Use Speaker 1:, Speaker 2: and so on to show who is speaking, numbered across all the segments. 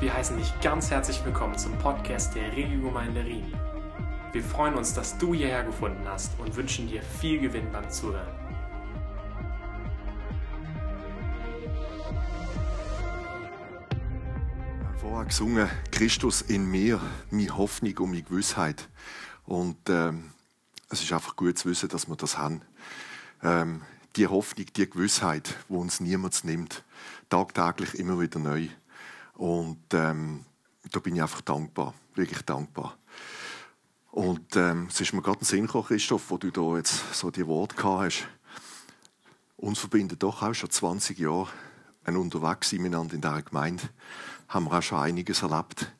Speaker 1: Wir heißen dich ganz herzlich willkommen zum Podcast der Regiogemeinde Rien. Wir freuen uns, dass du hierher gefunden hast und wünschen dir viel Gewinn beim Zuhören.
Speaker 2: Vorher gesungen, Christus in mir, meine Hoffnung und meine Gewissheit. Und ähm, es ist einfach gut zu wissen, dass wir das haben. Ähm, die Hoffnung, die Gewissheit, wo uns niemand nimmt, tagtäglich immer wieder neu. Und ähm, da bin ich einfach dankbar, wirklich dankbar. Und ähm, es ist mir gerade ein Sinn gekommen, Christoph, wo du da jetzt so die Worte gehabt hast. Uns verbindet doch auch schon 20 Jahre ein Unterwegs miteinander in dieser Gemeinde. Haben wir auch schon einiges erlebt.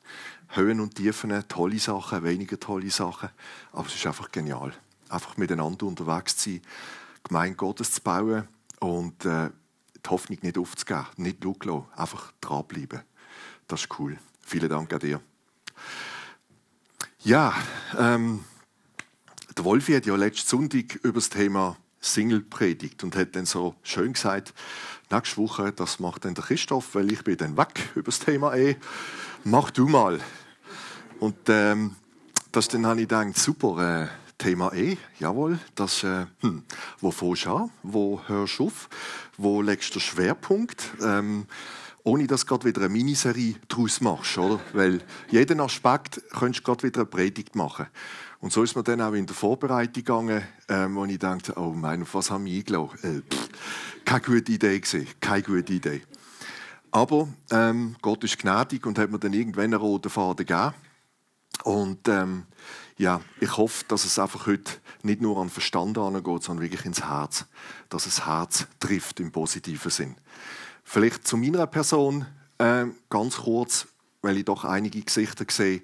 Speaker 2: Höhen und Tiefen, tolle Sachen, weniger tolle Sachen. Aber es ist einfach genial. Einfach miteinander unterwegs zu sein, Gemeinde Gottes zu bauen und äh, die Hoffnung nicht aufzugeben, nicht schauen einfach dranbleiben. Das ist cool. Vielen Dank an dir. Ja, ähm, der Wolfi hat ja letzten Sonntag über das Thema Single predigt und hat dann so schön gesagt, nächste Woche, das macht dann der Christoph, weil ich bin dann weg über das Thema eh. Mach du mal. Und ähm, das dann habe ich gedacht, super, äh, Thema E, jawohl, das, äh, hm, wo fährst du an, wo hörst du auf, wo legst du den Schwerpunkt? Ähm, ohne dass du wieder eine Miniserie daraus machst. Oder? Weil jeden Aspekt könntest du wieder eine Predigt machen. Und so ist mir dann auch in der Vorbereitung gegangen, ähm, wo ich dachte, oh mein, auf was haben wir eingeladen? Äh, keine gute Idee gewesen, keine gute Idee. Aber ähm, Gott ist gnädig und hat mir dann irgendwann einen roten Faden gegeben. Und ähm, ja, ich hoffe, dass es einfach heute nicht nur an Verstand angeht, sondern wirklich ins Herz. Dass es Herz trifft im positiven Sinn. Vielleicht zu meiner Person äh, ganz kurz, weil ich doch einige Gesichter sehe,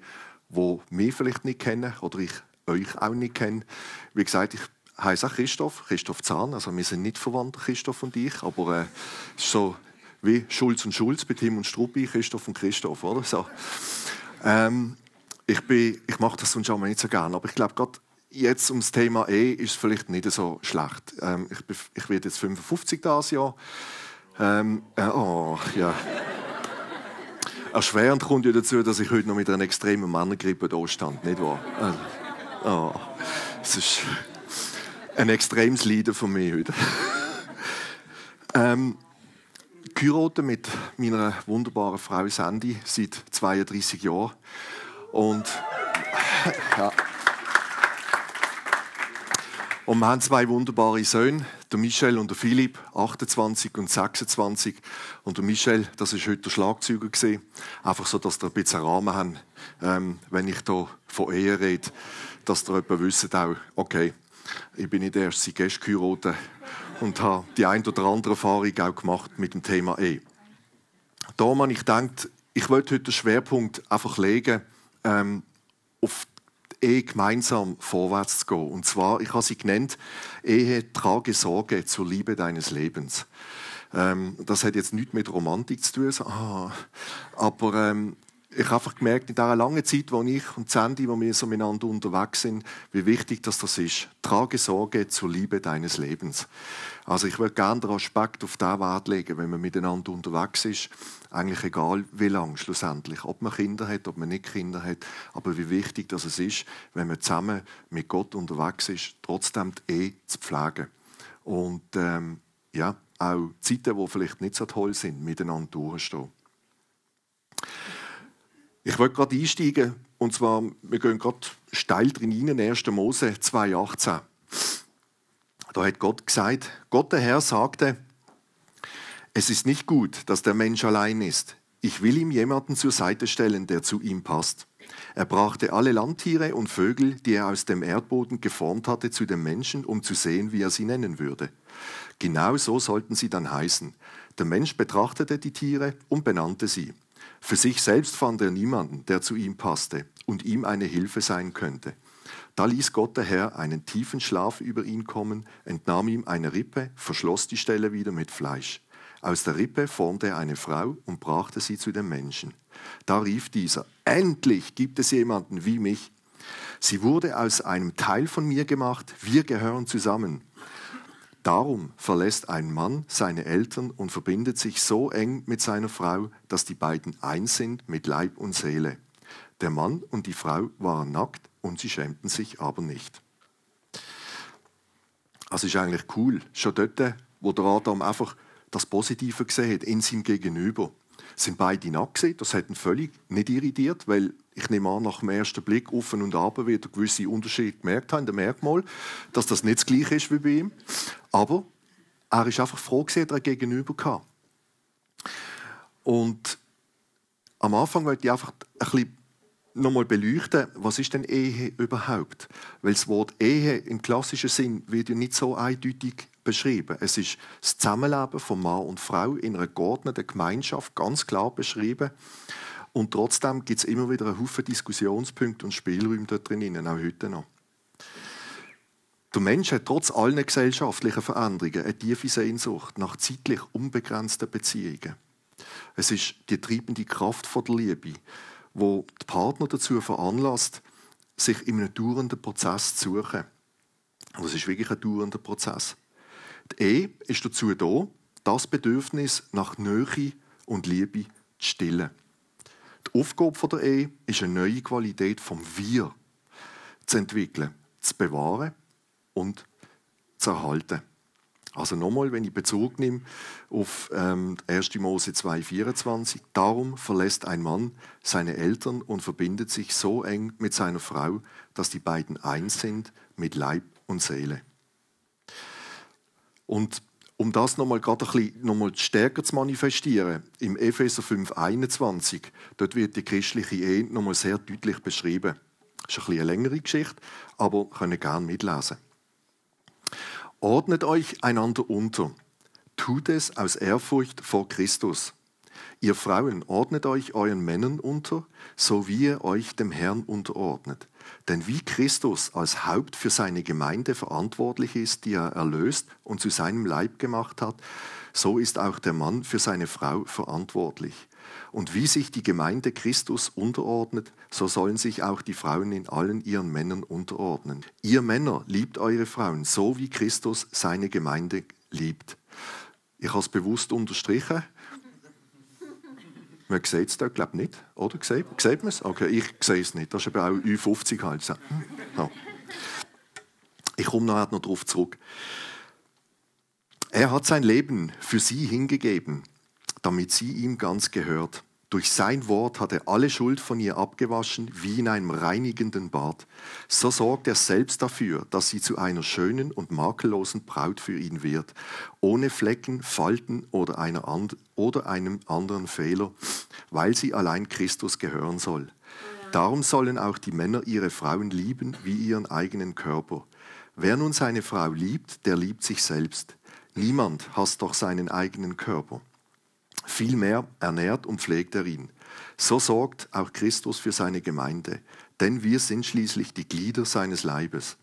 Speaker 2: die mich vielleicht nicht kennen oder ich euch auch nicht kenne. Wie gesagt, ich heiße auch Christoph, Christoph Zahn. Also wir sind nicht verwandt, Christoph und ich, aber äh, so wie Schulz und Schulz bei Tim und Struppi, Christoph und Christoph, oder? So. Ähm, ich, ich mache das sonst auch nicht so gerne, aber ich glaube, gerade jetzt ums Thema E ist es vielleicht nicht so schlecht. Ähm, ich, bin, ich werde jetzt 55 dieses Jahr. Ähm, äh, oh, ja. Erschwerend kommt ja dazu, dass ich heute noch mit einer extremen Männergrippe da stand, nicht wahr? Äh, oh, es ist ein extremes Leiden von mir heute. ähm, geheiratet mit meiner wunderbaren Frau Sandy seit 32 Jahren. Und ja. Und wir haben zwei wunderbare Söhne, der Michel und der Philipp, 28 und 26. Und der Michel, das ist heute der Schlagzeuger gesehen. Einfach so, dass ihr ein bisschen Rahmen haben, ähm, wenn ich hier von Ehe rede, dass ihr etwa wisst auch, okay, ich bin nicht erst seit gestern und habe die ein oder andere Erfahrung auch gemacht mit dem Thema Ehe. Da man ich denkt, ich wollte heute den Schwerpunkt einfach legen ähm, auf Ehe gemeinsam vorwärts zu gehen. Und zwar, ich habe sie genannt, Ehe, trage Sorge zur Liebe deines Lebens. Ähm, das hat jetzt nichts mit Romantik zu tun, so, ah, aber ähm, ich habe einfach gemerkt, in dieser langen Zeit, wo ich und Sandy, wo wir so miteinander unterwegs sind, wie wichtig das, das ist. Trage Sorge zur Liebe deines Lebens. Also ich würde gerne den Aspekt auf den Wert legen, wenn man miteinander unterwegs ist. Eigentlich egal, wie lang schlussendlich. Ob man Kinder hat, ob man nicht Kinder hat. Aber wie wichtig das ist, wenn man zusammen mit Gott unterwegs ist, trotzdem die Ehe zu pflegen. Und ähm, ja, auch Zeiten, die vielleicht nicht so toll sind, miteinander durchstehen. Ich wollte gerade einsteigen, und zwar, wir gehen gerade steil drin rein, 1. Mose 2,18. Da hat Gott gesagt, Gott der Herr sagte, es ist nicht gut, dass der Mensch allein ist. Ich will ihm jemanden zur Seite stellen, der zu ihm passt. Er brachte alle Landtiere und Vögel, die er aus dem Erdboden geformt hatte, zu dem Menschen, um zu sehen, wie er sie nennen würde. Genau so sollten sie dann heißen. Der Mensch betrachtete die Tiere und benannte sie. Für sich selbst fand er niemanden, der zu ihm passte und ihm eine Hilfe sein könnte. Da ließ Gott der Herr einen tiefen Schlaf über ihn kommen, entnahm ihm eine Rippe, verschloss die Stelle wieder mit Fleisch. Aus der Rippe formte er eine Frau und brachte sie zu dem Menschen. Da rief dieser, endlich gibt es jemanden wie mich. Sie wurde aus einem Teil von mir gemacht, wir gehören zusammen. Darum verlässt ein Mann seine Eltern und verbindet sich so eng mit seiner Frau, dass die beiden eins sind mit Leib und Seele. Der Mann und die Frau waren nackt und sie schämten sich aber nicht. Also ist eigentlich cool, schon dort, wo der Adam einfach das Positive gesehen hat in seinem Gegenüber. Sind beide nackt gewesen. Das hat ihn völlig nicht irritiert, weil ich nehme an, nach dem ersten Blick offen und ab wieder gewisse Unterschiede gemerkt haben, der Merkmal, dass das nicht das Gleiche ist wie bei ihm. Aber er ist einfach froh dass er gegenüber hatte. Und am Anfang wollte ich einfach ein bisschen nochmal beleuchten, was ist denn Ehe überhaupt? Weil das Wort Ehe im klassischen Sinn wird ja nicht so eindeutig beschrieben. Es ist das Zusammenleben von Mann und Frau in einer geordneten Gemeinschaft ganz klar beschrieben. Und trotzdem gibt es immer wieder einen Haufen Diskussionspunkte und Spielräume da drinnen, auch heute noch. Der Mensch hat trotz allen gesellschaftlichen Veränderungen eine tiefe Sehnsucht nach zeitlich unbegrenzten Beziehungen. Es ist die treibende Kraft der Liebe, wo die Partner dazu veranlasst, sich in einem dauernden Prozess zu suchen. Und es ist wirklich ein dauernder Prozess. Die Ehe ist dazu da, das Bedürfnis nach Nähe und Liebe zu stillen. Die Aufgabe der Ehe ist eine neue Qualität vom Wir zu entwickeln, zu bewahren und zu erhalten. Also nochmal, wenn ich Bezug nehme auf ähm, 1. Mose 2,24. Darum verlässt ein Mann seine Eltern und verbindet sich so eng mit seiner Frau, dass die beiden eins sind mit Leib und Seele. Und um das nochmal gerade ein bisschen nochmal stärker zu manifestieren, im Epheser 5,21, dort wird die christliche Ehe nochmal sehr deutlich beschrieben. Das ist ein bisschen eine längere Geschichte, aber können gerne mitlesen. Ordnet euch einander unter. Tut es aus Ehrfurcht vor Christus. Ihr Frauen, ordnet euch euren Männern unter, so wie ihr euch dem Herrn unterordnet. Denn wie Christus als Haupt für seine Gemeinde verantwortlich ist, die er erlöst und zu seinem Leib gemacht hat, so ist auch der Mann für seine Frau verantwortlich. Und wie sich die Gemeinde Christus unterordnet, so sollen sich auch die Frauen in allen ihren Männern unterordnen. Ihr Männer liebt eure Frauen, so wie Christus seine Gemeinde liebt. Ich habe es bewusst unterstrichen. Man sieht es da, glaube ich, nicht. Oder? Sieht, sieht man es? Okay, ich sehe es nicht. Das ist eben auch Ü50 halt. Ja. Ich komme nachher noch darauf zurück. Er hat sein Leben für sie hingegeben, damit sie ihm ganz gehört. Durch sein Wort hat er alle Schuld von ihr abgewaschen, wie in einem reinigenden Bad. So sorgt er selbst dafür, dass sie zu einer schönen und makellosen Braut für ihn wird, ohne Flecken, Falten oder, einer and oder einem anderen Fehler, weil sie allein Christus gehören soll. Darum sollen auch die Männer ihre Frauen lieben wie ihren eigenen Körper. Wer nun seine Frau liebt, der liebt sich selbst. Niemand hasst doch seinen eigenen Körper. Vielmehr ernährt und pflegt er ihn. So sorgt auch Christus für seine Gemeinde, denn wir sind schließlich die Glieder seines Leibes.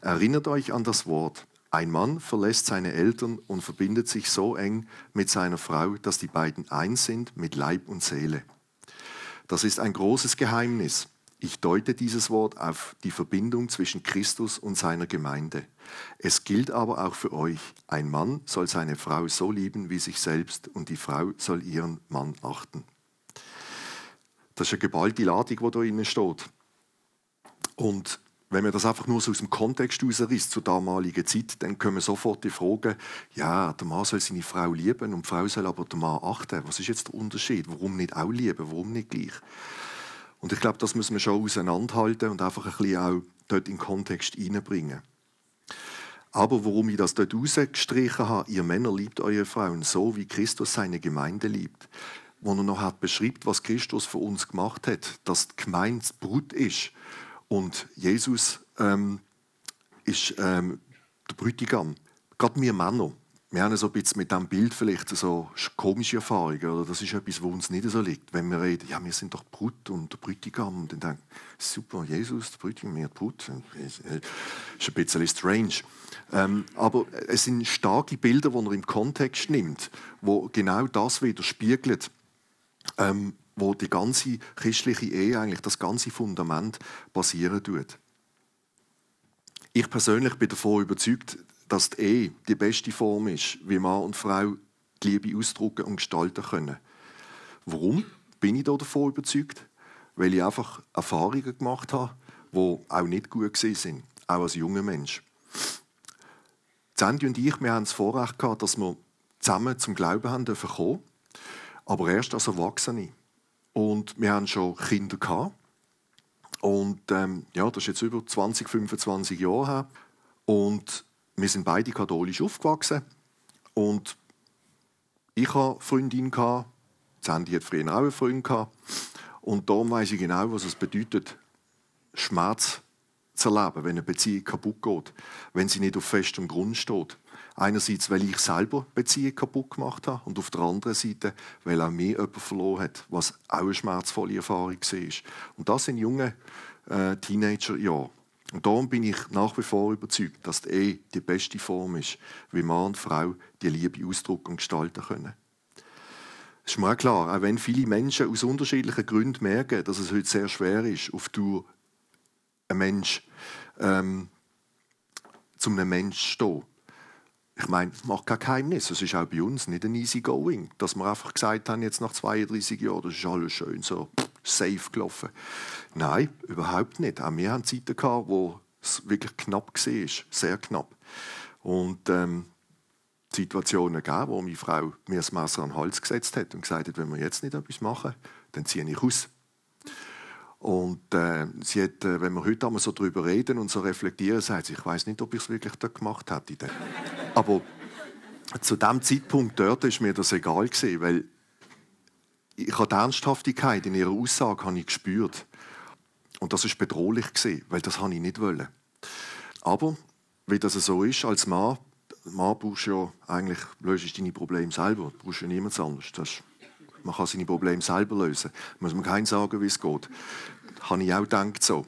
Speaker 2: Erinnert euch an das Wort. Ein Mann verlässt seine Eltern und verbindet sich so eng mit seiner Frau, dass die beiden eins sind mit Leib und Seele. Das ist ein großes Geheimnis. Ich deute dieses Wort auf die Verbindung zwischen Christus und seiner Gemeinde. Es gilt aber auch für euch. Ein Mann soll seine Frau so lieben wie sich selbst und die Frau soll ihren Mann achten. Das ist eine geballte Ladung, die da innen steht. Und wenn man das einfach nur so aus dem Kontext herausreißt zur damaligen Zeit, dann kommen sofort die Fragen, ja, der Mann soll seine Frau lieben und die Frau soll aber den Mann achten. Was ist jetzt der Unterschied? Warum nicht auch lieben? Warum nicht gleich? Und ich glaube, das müssen wir schon auseinanderhalten und einfach ein bisschen auch dort in den Kontext hineinbringen. Aber warum ich das dort rausgestrichen habe, ihr Männer liebt eure Frauen so, wie Christus seine Gemeinde liebt, wo er noch hat beschreibt, was Christus für uns gemacht hat, dass die Gemeinde Brut ist und Jesus ähm, ist ähm, der Brütigam. Gerade wir Männer, wir haben so ein bisschen mit diesem Bild vielleicht so komische Erfahrungen. Oder das ist etwas, wo uns nicht so liegt. Wenn wir reden, ja, wir sind doch Brut und der Brütigam. Und dann denken super, Jesus, der Brütigam, wir Brut. Das ist ein bisschen strange. Ähm, aber es sind starke Bilder, die er im Kontext nimmt, wo genau das widerspiegelt, ähm, wo die ganze christliche Ehe, eigentlich das ganze Fundament basieren tut. Ich persönlich bin davon überzeugt, dass die Ehe die beste Form ist, wie Mann und Frau die Liebe ausdrücken und gestalten können. Warum bin ich davon überzeugt? Weil ich einfach Erfahrungen gemacht habe, die auch nicht gut sind, auch als junger Mensch. Sandy und ich, wir haben das Vorrecht gehabt, dass wir zusammen zum Glauben haben dürfen kommen, aber erst als Erwachsene. Und wir haben schon Kinder gehabt. Und ähm, ja, das ist jetzt über 20, 25 Jahre her. Und wir sind beide katholisch aufgewachsen. Und ich hatte Freundin, Sandy hat früher auch eine Freundin. Gehabt. Und darum weiß ich genau, was es bedeutet, Schmerz zu erleben, wenn eine Beziehung kaputt geht, wenn sie nicht auf festem Grund steht. Einerseits, weil ich selber Beziehung kaputt gemacht habe und auf der anderen Seite, weil auch mir jemand verloren hat, was auch eine schmerzvolle Erfahrung war. Und das sind junge äh, Teenagerjahre. Und darum bin ich nach wie vor überzeugt, dass die Ehe die beste Form ist, wie Mann und Frau die Liebe ausdrücken und gestalten können. Das ist mir auch klar, auch wenn viele Menschen aus unterschiedlichen Gründen merken, dass es heute sehr schwer ist, auf Tour ein Mensch ähm, zum einem Mensch zu stehen. Ich meine, das macht kein Geheimnis. Es ist auch bei uns nicht ein easy going, dass wir einfach gesagt haben, jetzt nach 32 Jahren, das ist alles schön so safe gelaufen. Nein, überhaupt nicht. Auch wir hatten Zeiten gehabt, wo es wirklich knapp war, sehr knapp. Und ähm, Situationen gegeben, wo meine Frau mir das Messer an den Hals gesetzt hat und gesagt hat, wenn wir jetzt nicht etwas machen, dann ziehe ich aus. Und äh, sie hat, äh, wenn wir heute einmal so darüber reden und so reflektieren, sagt sie, ich weiß nicht, ob ich es wirklich da gemacht hätte. Aber zu dem Zeitpunkt dort ist mir das egal gewesen, weil ich habe die Ernsthaftigkeit in ihrer Aussage habe ich gespürt. Und das ist bedrohlich gewesen, weil das habe ich nicht wollen. Aber wie das so ist, als Mann, Mann brauchst ja eigentlich löst deine Probleme selber, du brauchst ja niemand anderes. Das man kann seine Probleme selber lösen. Muss man keinem sagen, wie es geht. Das habe ich auch gedacht so.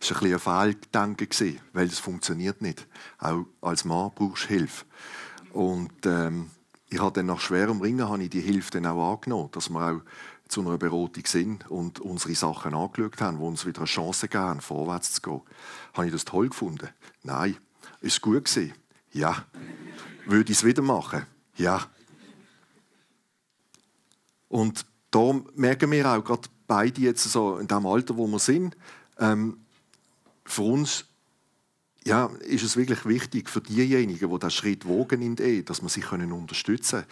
Speaker 2: Das war ein, ein Fehlgedanke, weil das funktioniert nicht. Auch als Mann brauchst du Hilfe. Und ähm, ich habe dann nach schwerem Ringen habe ich die Hilfe dann auch angenommen, dass wir auch zu einer Beratung sind und unsere Sachen angeschaut haben, die uns wieder eine Chance geben, vorwärts zu gehen. Habe ich das toll gefunden? Nein. Ist es gut gewesen? Ja. Würde ich es wieder machen? Ja. Und da merken wir auch gerade beide jetzt so in dem Alter, wo wir sind, ähm, für uns ja, ist es wirklich wichtig für diejenigen, die diesen Schritt wogen in die Ehe, dass wir sie können unterstützen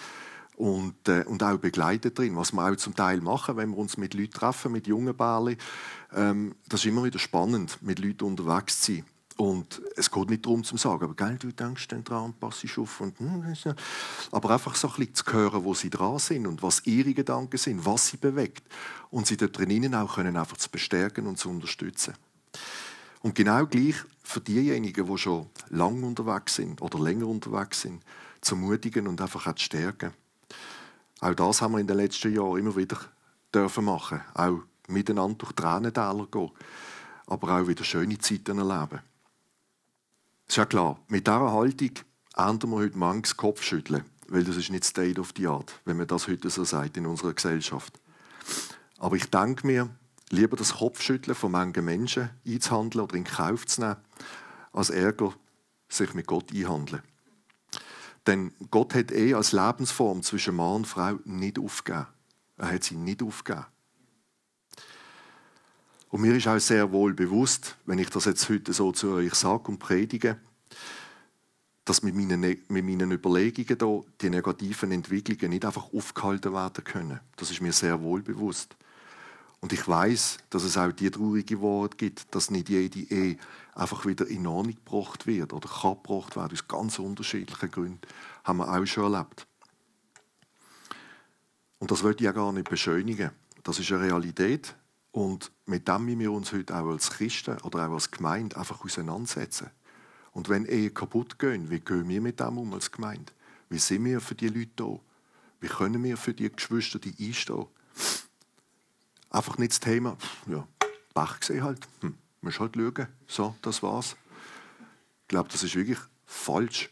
Speaker 2: und, äh, und auch begleiten drin, was wir auch zum Teil machen, wenn wir uns mit Leuten treffen, mit jungen Bärli. Ähm, das ist immer wieder spannend, mit Leuten unterwegs zu sein. Und es geht nicht darum zu sagen, aber gell, du denkst dann dran und passt auf. Und, hm, aber einfach so ein bisschen zu hören, wo sie dran sind und was ihre Gedanken sind, was sie bewegt. Und sie dort drinnen auch können einfach zu bestärken und zu unterstützen. Und genau gleich für diejenigen, die schon lange unterwegs sind oder länger unterwegs sind, zu mutigen und einfach auch zu stärken. Auch das haben wir in den letzten Jahren immer wieder dürfen machen. Auch miteinander durch Tränentäler gehen, aber auch wieder schöne Zeiten erleben. Ist ja klar, mit dieser Haltung ernten wir heute manches Kopfschütteln, weil das ist nicht State of the Art, wenn man das heute so sagt in unserer Gesellschaft. Aber ich denke mir, lieber das Kopfschütteln von manchen Menschen einzuhandeln oder in Kauf zu nehmen, als Ärger sich mit Gott einhandeln. Denn Gott hat eh als Lebensform zwischen Mann und Frau nicht aufgegeben. Er hat sie nicht aufgegeben. Und mir ist auch sehr wohl bewusst, wenn ich das jetzt heute so zu euch sage und predige, dass mit meinen, mit meinen Überlegungen hier die negativen Entwicklungen nicht einfach aufgehalten werden können. Das ist mir sehr wohl bewusst. Und ich weiß, dass es auch die traurige Worte gibt, dass nicht jede Ehe einfach wieder in Ordnung gebracht wird oder kann gebracht werden, aus ganz unterschiedlichen Gründen. Haben wir auch schon erlebt. Und das wollte ich ja gar nicht beschönigen. Das ist eine Realität. Und mit dem müssen wir uns heute auch als Christen oder auch als Gemeinde einfach auseinandersetzen. Und wenn Ehen kaputt gehen, wie gehen wir mit dem um als Gemeinde? Wie sind wir für die Leute da? Wie können wir für die Geschwister die einstehen? Einfach nicht das Thema, ja, Bach gesehen halt. Hm, musst halt schauen. So, das war's. Ich glaube, das ist wirklich falsch.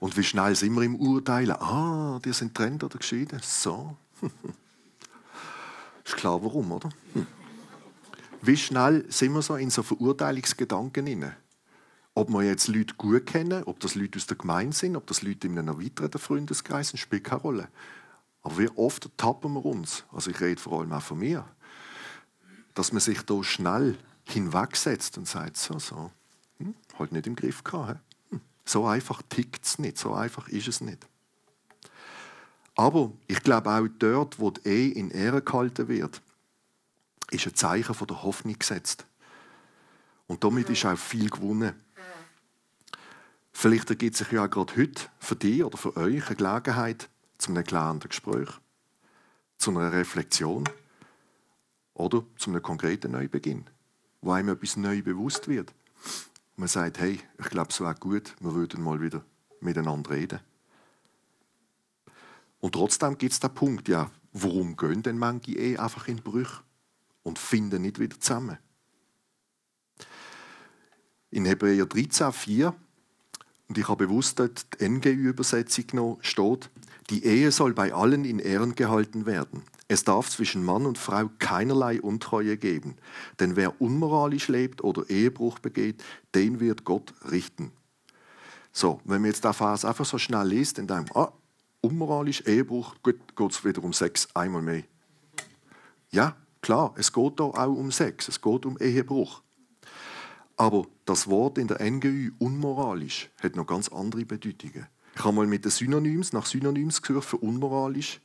Speaker 2: Und wie schnell sind wir im Urteilen? Ah, die sind trennt oder geschieden. So. Ist klar, warum, oder? Hm. Wie schnell sind wir so in so Verurteilungsgedanken inne? Ob wir jetzt Leute gut kennen, ob das Leute aus der Gemeinde sind, ob das Leute in einem erweiterten Freundeskreis sind, spielt keine Rolle. Aber wie oft tappen wir uns, also ich rede vor allem auch von mir, dass man sich da schnell hinwegsetzt und sagt, so, so, hm, halt nicht im Griff gehabt. Hm, so einfach tickt es nicht, so einfach ist es nicht. Aber ich glaube auch dort, wo die Ehe in Ehre gehalten wird, ist ein Zeichen von der Hoffnung gesetzt. Und damit ist auch viel gewonnen. Vielleicht ergibt sich ja auch gerade heute für dich oder für euch eine Gelegenheit zu einem klärenden Gespräch, zu einer Reflexion oder zu einem konkreten Neubeginn, wo einem etwas neu bewusst wird. man sagt, hey, ich glaube, es wäre gut, wir würden mal wieder miteinander reden. Und trotzdem gibt es den Punkt, ja, warum gehen denn manche eh einfach in Brüche und finden nicht wieder zusammen? In Hebräer 13, 4, und ich habe bewusst dort die NGÜ-Übersetzung genommen, steht, die Ehe soll bei allen in Ehren gehalten werden. Es darf zwischen Mann und Frau keinerlei Untreue geben, denn wer unmoralisch lebt oder Ehebruch begeht, den wird Gott richten. So, wenn man jetzt den Vers einfach so schnell liest, dann denkt man, ah, unmoralisch, Ehebruch, gut, geht es wieder um Sex, einmal mehr. Ja, klar, es geht da auch um Sex, es geht um Ehebruch. Aber das Wort in der NGÜ unmoralisch hat noch ganz andere Bedeutungen. Ich habe mal mit den Synonyms nach Synonyms gesucht für unmoralisch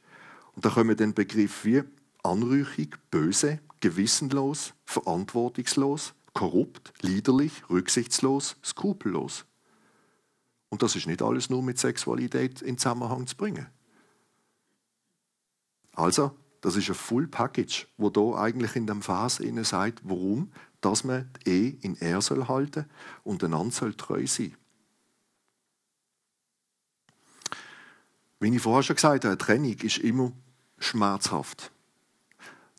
Speaker 2: und da kommen dann Begriffe wie anrüchig, böse, gewissenlos, verantwortungslos, korrupt, liederlich, rücksichtslos, skrupellos. Und das ist nicht alles nur mit Sexualität in Zusammenhang zu bringen. Also, das ist ein Full Package, wo da eigentlich in dem Vers sagt, warum, dass man die Ehe in Er soll halten und einander soll treu sein. Wie ich vorher schon gesagt habe, eine Trennung ist immer schmerzhaft.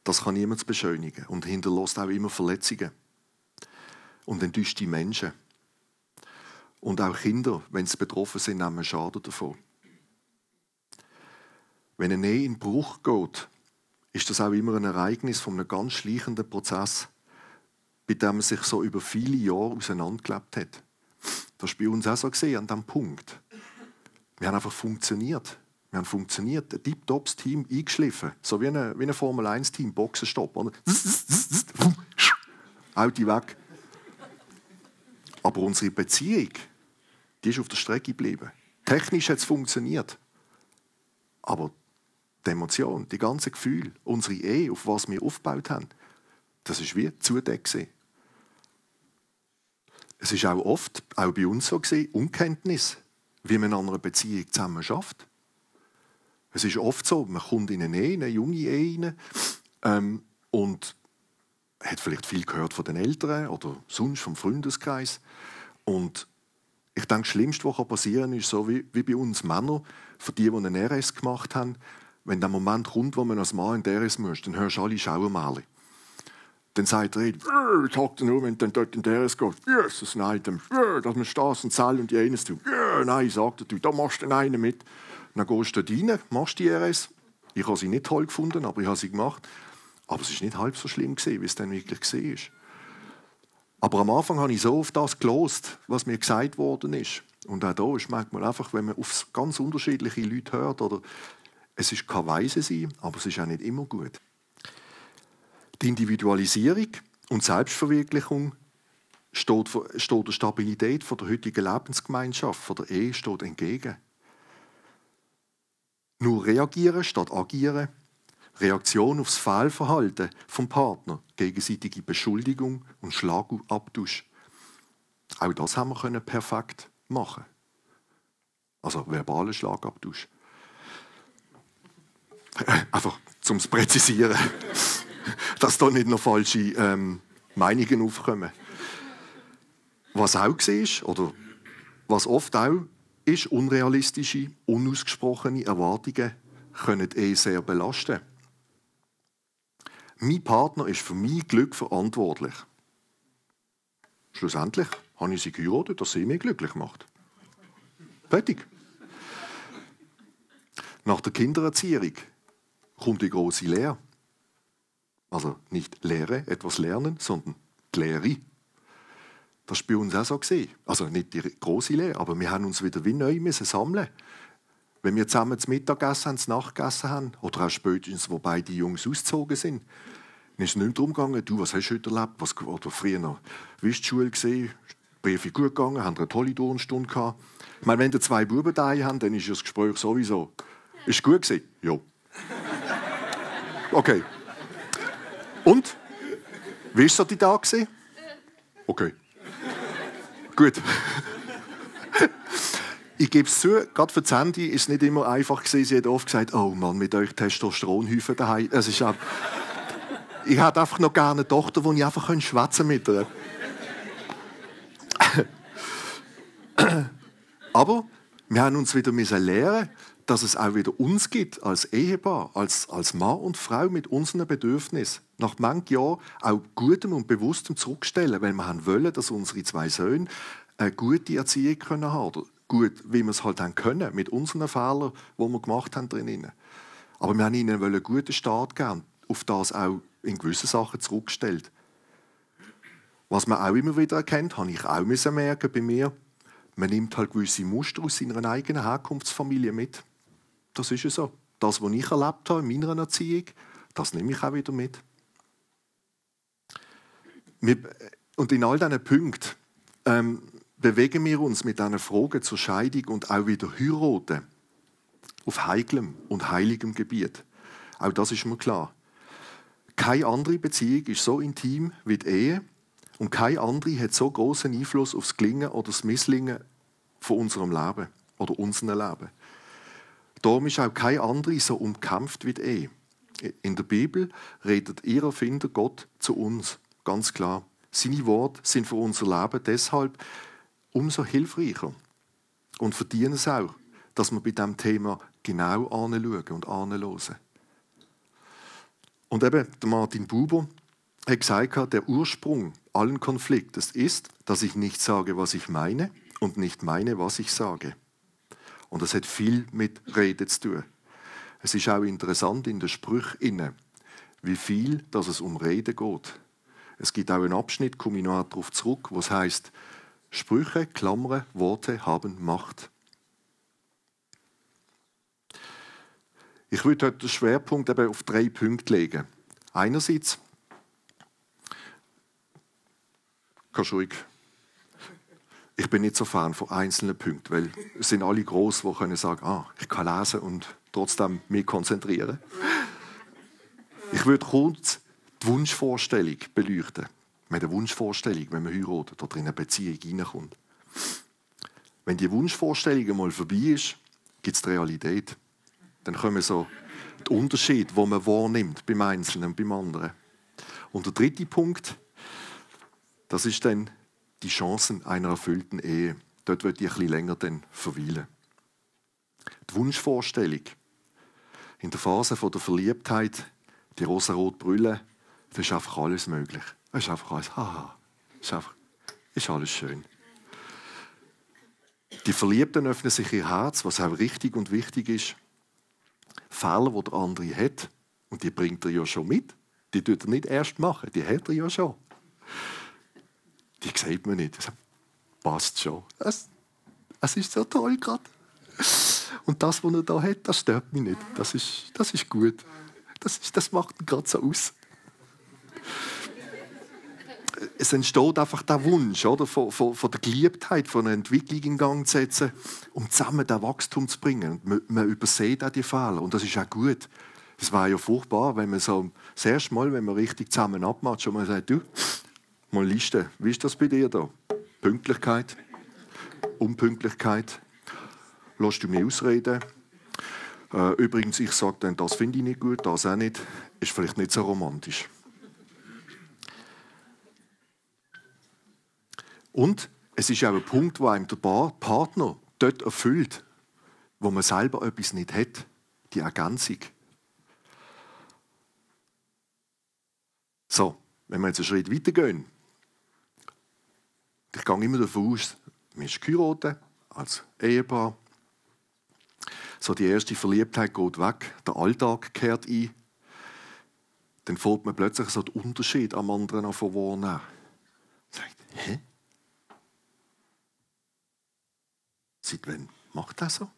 Speaker 2: Das kann niemand beschönigen und hinterlässt auch immer Verletzungen und enttäuscht die Menschen. Und auch Kinder, wenn sie betroffen sind, nehmen Schaden davon. Wenn eine Ehe in Bruch geht, ist das auch immer ein Ereignis von einem ganz schleichenden Prozess, bei dem man sich so über viele Jahre auseinandergelebt hat. Das ist bei uns auch so an diesem Punkt. Wir haben einfach funktioniert. Wir haben funktioniert. Ein tiptops Team eingeschliffen. So wie ein, wie ein Formel-1-Team, Boxenstopp. Auto weg. Aber unsere Beziehung, die ist auf der Strecke geblieben. Technisch hat es funktioniert. Aber die Emotion, die ganzen Gefühle, unsere Ehe, auf was wir aufgebaut haben, das ist wie zudeckt. Es ist auch oft, auch bei uns so gesehen, Unkenntnis wie man an einer Beziehung zusammen schafft. Es ist oft so, man kommt in eine Ehe, eine junge Ehe rein, ähm, und hat vielleicht viel gehört von den Eltern oder sonst vom Freundeskreis. Und ich denke, das Schlimmste, was passieren kann, ist so wie, wie bei uns Männern, für die, die einen RS gemacht haben, wenn der Moment kommt, wo man als Mann in RS muss, dann hörst du alle Schauermale. Dann sagt er, ich hockt nur, wenn du dort in der geht, Jesus, nein, dann, dass man Straße und Zell und jenes tut. Nein, sagt er, da machst du einen mit. Dann gehst du dort rein, machst die RS. Ich habe sie nicht toll gefunden, aber ich habe sie gemacht. Aber es war nicht halb so schlimm, wie es dann wirklich war. Aber am Anfang habe ich so auf das gelost, was mir gesagt worden ist. Und auch da ist manchmal einfach, wenn man auf ganz unterschiedliche Leute hört, oder es ist kein Weise sein, aber es ist auch nicht immer gut. Die Individualisierung und Selbstverwirklichung steht, steht der Stabilität der heutigen Lebensgemeinschaft, der Ehe, steht entgegen. Nur reagieren statt agieren, Reaktion aufs Fehlverhalten vom Partner, gegenseitige Beschuldigung und Schlagabtausch. Auch das haben wir perfekt machen. Also verbalen Schlagabtausch. Einfach zum Präzisieren dass da nicht noch falsche ähm, Meinungen aufkommen. Was auch war, oder was oft auch ist, unrealistische, unausgesprochene Erwartungen können eh sehr belasten. Mein Partner ist für mein Glück verantwortlich. Schlussendlich habe ich sie geheiratet, dass sie mich glücklich macht. Fertig. Nach der Kindererziehung kommt die große Lehre. Also nicht Lehre, etwas lernen, sondern die Lehre. Das war bei uns auch so. Also nicht die große Lehre, aber wir haben uns wieder wie neu müssen sammeln Wenn wir zusammen zum Mittagessen haben, zum Nachtgessen haben, oder auch spätestens, wo beide Jungs ausgezogen sind, dann ist es nicht mehr darum gegangen, du, was hast du heute erlebt? Was, oder früher noch, wie war die Schule? Gewesen? Briefe gut gegangen, haben eine tolle Turnstunde gehabt. Ich meine, wenn ihr zwei Buben da haben, dann ist das Gespräch sowieso. Ist gut gewesen? Ja. Okay. Und? Wie war so die Tag? Okay. Gut. ich gebe es zu, gerade für Sandy ist es nicht immer einfach gewesen. Sie hat oft gesagt, oh Mann, mit euch Testosteronhäufen daheim. Es ist ich hatte einfach noch gerne eine Tochter, wo ich einfach schwätzen mit ihr. Aber wir haben uns wieder lernen dass es auch wieder uns gibt, als Ehepaar, als, als Mann und Frau mit unseren Bedürfnissen. Nach manchen Jahren auch gutem und bewusstem zurückstellen, weil wir wollen, dass unsere zwei Söhne eine gute Erziehung können haben Gut, wie wir es halt haben können, mit unseren Fehlern, die wir gemacht haben drinnen. Aber wir haben ihnen einen guten Start geben, auf das auch in gewissen Sachen zurückgestellt. Was man auch immer wieder erkennt, habe ich auch merken bei mir, man nimmt halt gewisse Muster aus seiner eigenen Herkunftsfamilie mit. Das ist so. Das, was ich erlebt habe in meiner Erziehung, das nehme ich auch wieder mit. Und in all diesen Punkten ähm, bewegen wir uns mit diesen Fragen zur Scheidung und auch wieder heiraten auf heiklem und heiligem Gebiet. Auch das ist mir klar. Keine andere Beziehung ist so intim wie die Ehe und keine andere hat so großen Einfluss auf das Gelingen oder das Misslingen von unserem Leben oder unserem Leben. Darum ist auch keine andere so umkämpft wie Ehe. In der Bibel redet ihr Erfinder Gott zu uns, ganz klar. Seine Worte sind für unser Leben deshalb umso hilfreicher und verdienen es auch, dass wir bei diesem Thema genau anschauen und anhören. Und eben, Martin Buber hat gesagt, der Ursprung allen Konfliktes ist, dass ich nicht sage, was ich meine und nicht meine, was ich sage. Und das hat viel mit Rede zu tun. Es ist auch interessant in der Sprüche inne, wie viel, dass es um Rede geht. Es gibt auch einen Abschnitt, komme ich noch darauf zurück, wo es heißt: Sprüche, Klammern, Worte haben Macht. Ich würde heute den Schwerpunkt eben auf drei Punkte legen. Einerseits, kannst ruhig. Ich bin nicht so Fan von einzelnen Punkten, weil es sind alle groß, die können sagen, ah, ich kann lesen und trotzdem mich konzentrieren. Ich würde kurz die Wunschvorstellung beleuchten. Mit der Wunschvorstellung, wenn man heiratet oder in eine Beziehung hineinkommt. Wenn die Wunschvorstellung einmal vorbei ist, gibt es die Realität. Dann kommen so die Unterschiede, die man wahrnimmt beim Einzelnen und beim anderen. Und der dritte Punkt, das ist dann die Chancen einer erfüllten Ehe. Dort wird ich ein länger verweilen. Die Wunschvorstellung. In der Phase der Verliebtheit, die rosa-rot Brille, da ist einfach alles möglich. Es ist einfach alles, haha, ist einfach, ist alles schön. Die Verliebten öffnen sich ihr Herz, was auch richtig und wichtig ist. Fehler, die der andere hat, und die bringt er ja schon mit, die tut er nicht erst machen, die hat er ja schon. Die sieht man nicht. Das passt schon. Es, es ist so toll gerade. Und das, was er da hat, das stört mich nicht. Das ist, das ist gut. Das, ist, das macht ihn gerade so aus es entsteht einfach der Wunsch oder, von, von, von, der Geliebtheit, von einer Entwicklung in Gang zu setzen, um zusammen das Wachstum zu bringen. Man, man übersieht auch die Fehler und das ist auch gut. Es war ja furchtbar, wenn man so das erste Mal, wenn man richtig zusammen abmacht, schon mal sagt, du, mal Liste, wie ist das bei dir da? Pünktlichkeit, Unpünktlichkeit, Lass du mich ausreden? Äh, übrigens, ich sage dann, das finde ich nicht gut, das auch nicht. Ist vielleicht nicht so romantisch. Und es ist auch ein Punkt, wo einem der Partner dort erfüllt, wo man selber etwas nicht hat. Die Ergänzung. So, wenn wir jetzt einen Schritt weitergehen. Ich gehe immer davon aus, man ist als Ehepaar. So, die erste Verliebtheit geht weg, der Alltag kehrt ein. Dann fällt man plötzlich so den Unterschied am anderen an wahrnehmen. Sagt, hä? Seit wann macht das so?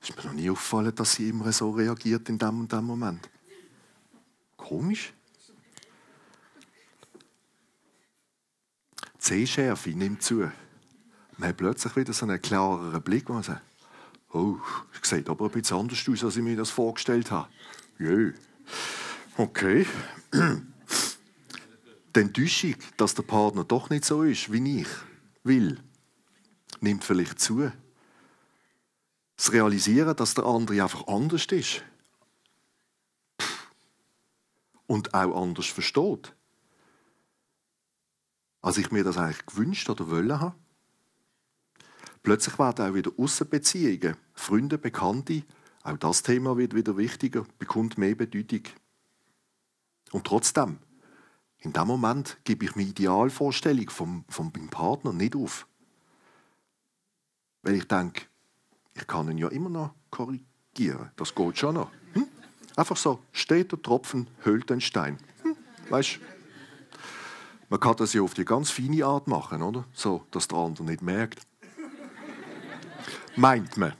Speaker 2: Ist mir noch nie aufgefallen, dass sie immer so reagiert in dem und dem Moment. Komisch. Sehschärfe nimmt zu. Man hat plötzlich wieder so einen klareren Blick, wo man sagt, oh, es sieht aber ein bisschen anders aus, als ich mir das vorgestellt habe. Jö. Okay. Die Enttäuschung, dass der Partner doch nicht so ist, wie ich will, nimmt vielleicht zu. Das Realisieren, dass der andere einfach anders ist und auch anders versteht, als ich mir das eigentlich gewünscht oder wollen habe. Plötzlich werden auch wieder Außenbeziehungen, Freunde, Bekannte, auch das Thema wird wieder wichtiger, bekommt mehr Bedeutung. Und trotzdem, in dem Moment gebe ich meine Idealvorstellung vom, vom meinem Partner nicht auf. Weil ich denke, ich kann ihn ja immer noch korrigieren. Das geht schon noch. Hm? Einfach so, steht der Tropfen, höhlt den Stein. Hm? Weißt man kann das ja auf die ganz feine Art machen, oder? So, dass der andere nicht merkt. Meint man.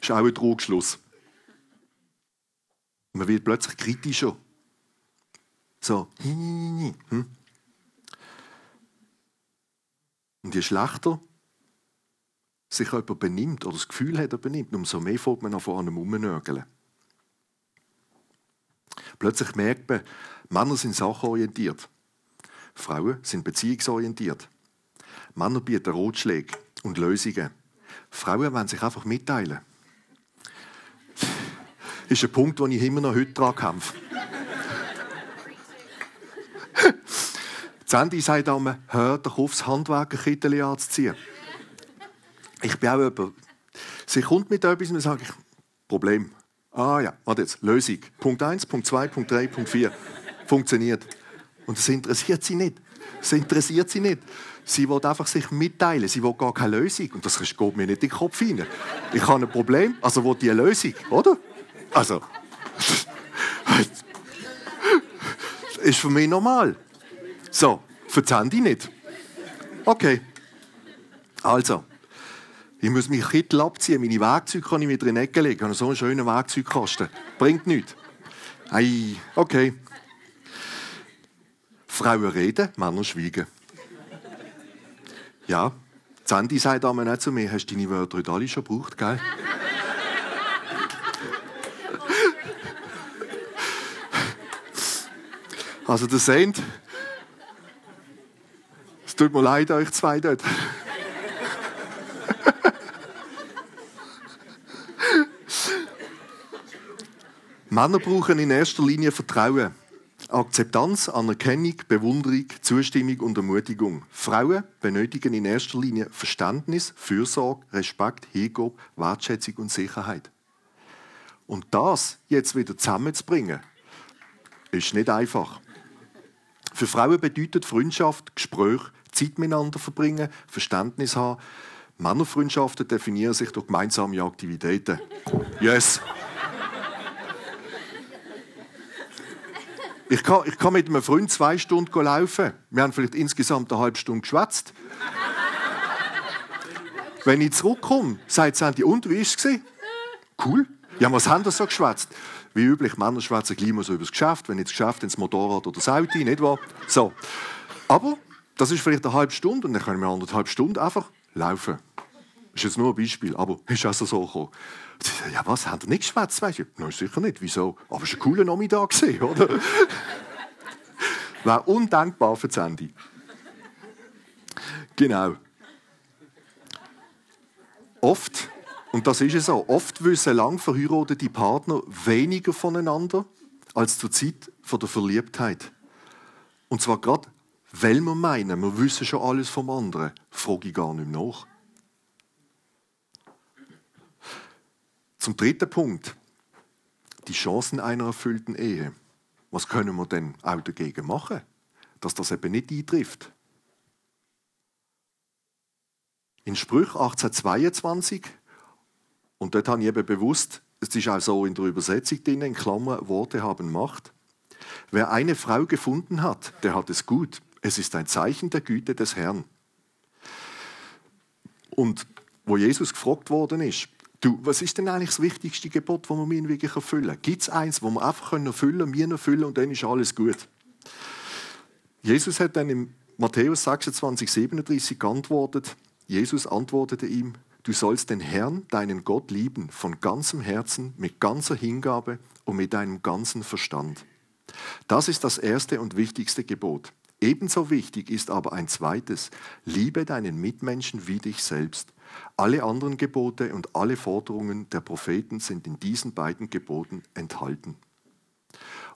Speaker 2: Ist auch ein Trugschluss. Man wird plötzlich kritischer. So. Hm? Und je schlechter sich jemand benimmt oder das Gefühl hat, er benimmt, umso mehr fängt man an vor einem rumnörgeln. Plötzlich merkt man, Männer sind sachorientiert. Frauen sind beziehungsorientiert. Männer bieten Ratschläge und Lösungen. Frauen wollen sich einfach mitteilen. Das ist ein Punkt, wo ich immer noch heute dran kämpfe. Sandy sagt einmal, hör doch auf, das Handwerkerkittel anzuziehen. Ich bin auch jemand, sie kommt mit etwas und dann sage ich, Problem. Ah ja, warte jetzt, Lösung. Punkt 1, Punkt 2, Punkt 3, Punkt 4. Funktioniert. Und das interessiert sie nicht. Das interessiert sie nicht. Sie will einfach sich mitteilen. Sie will gar keine Lösung. Und das geht mir nicht in den Kopf rein. Ich habe ein Problem, also will die eine Lösung, oder? Also. ist für mich normal. So, für Handy nicht. Okay. Also, ich muss meinen Kittel abziehen, meine Werkzeuge kann ich wieder in die Ecke legen. Ich habe so einen schönen Werkzeugkasten. Bringt nichts. Ei, okay. Frauen reden, Männer schweigen. Ja, Sandy sagt einmal nicht zu mir, hast du deine Wörter heute alle schon gebraucht, gell? Also, das seht, tut mir leid, euch zwei dort. Männer brauchen in erster Linie Vertrauen. Akzeptanz, Anerkennung, Bewunderung, Zustimmung und Ermutigung. Frauen benötigen in erster Linie Verständnis, Fürsorge, Respekt, Hingabe, Wertschätzung und Sicherheit. Und das jetzt wieder zusammenzubringen, ist nicht einfach. Für Frauen bedeutet Freundschaft, Gespräch, Zeit miteinander verbringen, Verständnis haben. Männerfreundschaften definieren sich durch gemeinsame Aktivitäten. Yes! Ich kann, ich kann mit einem Freund zwei Stunden laufen. Wir haben vielleicht insgesamt eine halbe Stunde geschwätzt. Wenn ich zurückkomme, sagt Sandy, und, wie war es? Cool. Ja, was haben wir so geschwätzt? Wie üblich, Männer schwätzen gleich mal so über das Geschäft. Wenn nicht das Geschäft, ins Motorrad oder das Auto, nicht wahr? So. Aber das ist vielleicht eine halbe Stunde und dann können wir anderthalb Stunden einfach laufen. Ist jetzt nur ein Beispiel, aber ist also so gekommen. Ja, was, haben ihr nicht geschwätzt, weißt du? Nein, sicher nicht. Wieso? Aber es war ein cooler Nachmittag, oder? Wäre undenkbar für das Handy. Genau. Oft, und das ist es so, oft wissen lang verheiratete Partner weniger voneinander als zur Zeit der Verliebtheit. Und zwar gerade weil wir meinen, wir wissen schon alles vom anderen, frage ich gar nicht mehr nach. Zum dritten Punkt. Die Chancen einer erfüllten Ehe. Was können wir denn auch dagegen machen, dass das eben nicht eintrifft? In Sprüch 1822, und dort habe ich eben bewusst, es ist auch so in der Übersetzung drin, in Klammern, Worte haben Macht. Wer eine Frau gefunden hat, der hat es gut. Es ist ein Zeichen der Güte des Herrn. Und wo Jesus gefragt worden ist, du, was ist denn eigentlich das wichtigste Gebot, das wir wirklich erfüllen können? Gibt es eins, das wir einfach erfüllen können, wir erfüllen und dann ist alles gut? Jesus hat dann im Matthäus 26, 37 geantwortet, Jesus antwortete ihm, du sollst den Herrn, deinen Gott, lieben, von ganzem Herzen, mit ganzer Hingabe und mit deinem ganzen Verstand. Das ist das erste und wichtigste Gebot. Ebenso wichtig ist aber ein zweites, liebe deinen Mitmenschen wie dich selbst. Alle anderen Gebote und alle Forderungen der Propheten sind in diesen beiden Geboten enthalten.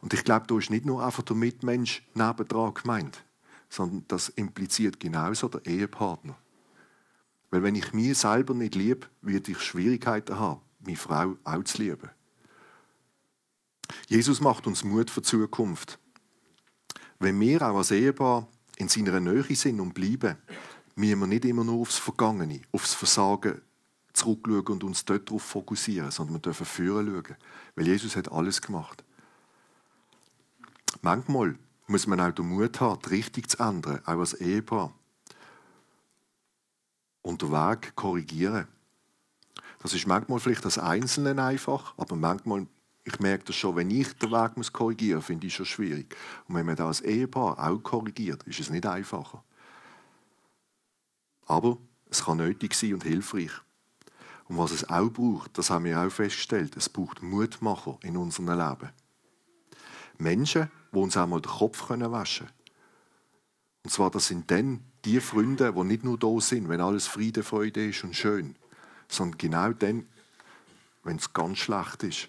Speaker 2: Und ich glaube, da ist nicht nur einfach der Mitmensch nebendran gemeint, sondern das impliziert genauso der Ehepartner. Weil wenn ich mir selber nicht liebe, werde ich Schwierigkeiten haben, meine Frau auch zu lieben. Jesus macht uns Mut für die Zukunft. Wenn wir auch als Ehepaar in seiner Nähe sind und bleiben, müssen wir nicht immer nur aufs Vergangene, aufs Versagen zurückschauen und uns dort darauf fokussieren, sondern wir dürfen führen schauen. Weil Jesus hat alles gemacht. Manchmal muss man auch den Mut haben, die Richtung zu ändern, auch als Ehepaar. Und den Weg korrigieren. Das ist manchmal vielleicht als Einzelne einfach, aber manchmal, ich merke das schon, wenn ich den Weg muss korrigieren muss, finde ich schon schwierig. Und wenn man das als Ehepaar auch korrigiert, ist es nicht einfacher. Aber es kann nötig sein und hilfreich. Und was es auch braucht, das haben wir auch festgestellt, es braucht Mutmacher in unserem Leben. Menschen, die uns auch mal den Kopf waschen können. Und zwar, das sind dann die Freunde, die nicht nur da sind, wenn alles Friede, Freude ist und schön, sondern genau dann, wenn es ganz schlecht ist.